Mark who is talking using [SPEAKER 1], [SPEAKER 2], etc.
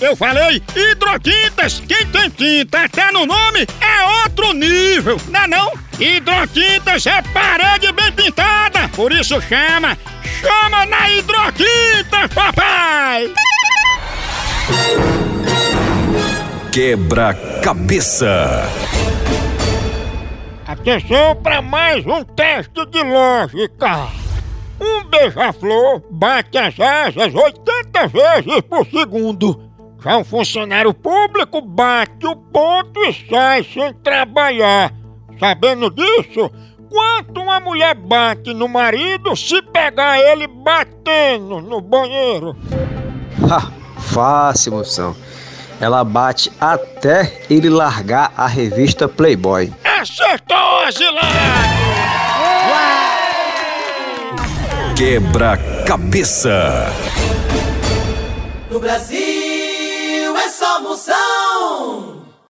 [SPEAKER 1] Eu falei hidrotintas. Quem tem tinta até no nome é outro nível, não é não? Hidrotintas é parede bem pintada, por isso chama, chama na hidrotinta, papai!
[SPEAKER 2] Quebra-cabeça.
[SPEAKER 1] Atenção para mais um teste de lógica. Um beija-flor bate as asas 80 vezes por segundo. Já um funcionário público bate o ponto e sai sem trabalhar. Sabendo disso, quanto uma mulher bate no marido se pegar ele batendo no banheiro?
[SPEAKER 3] Ha, fácil, moção. Ela bate até ele largar a revista Playboy.
[SPEAKER 1] Acertou, Azilado!
[SPEAKER 2] Quebra-cabeça.
[SPEAKER 4] No Brasil é só moção.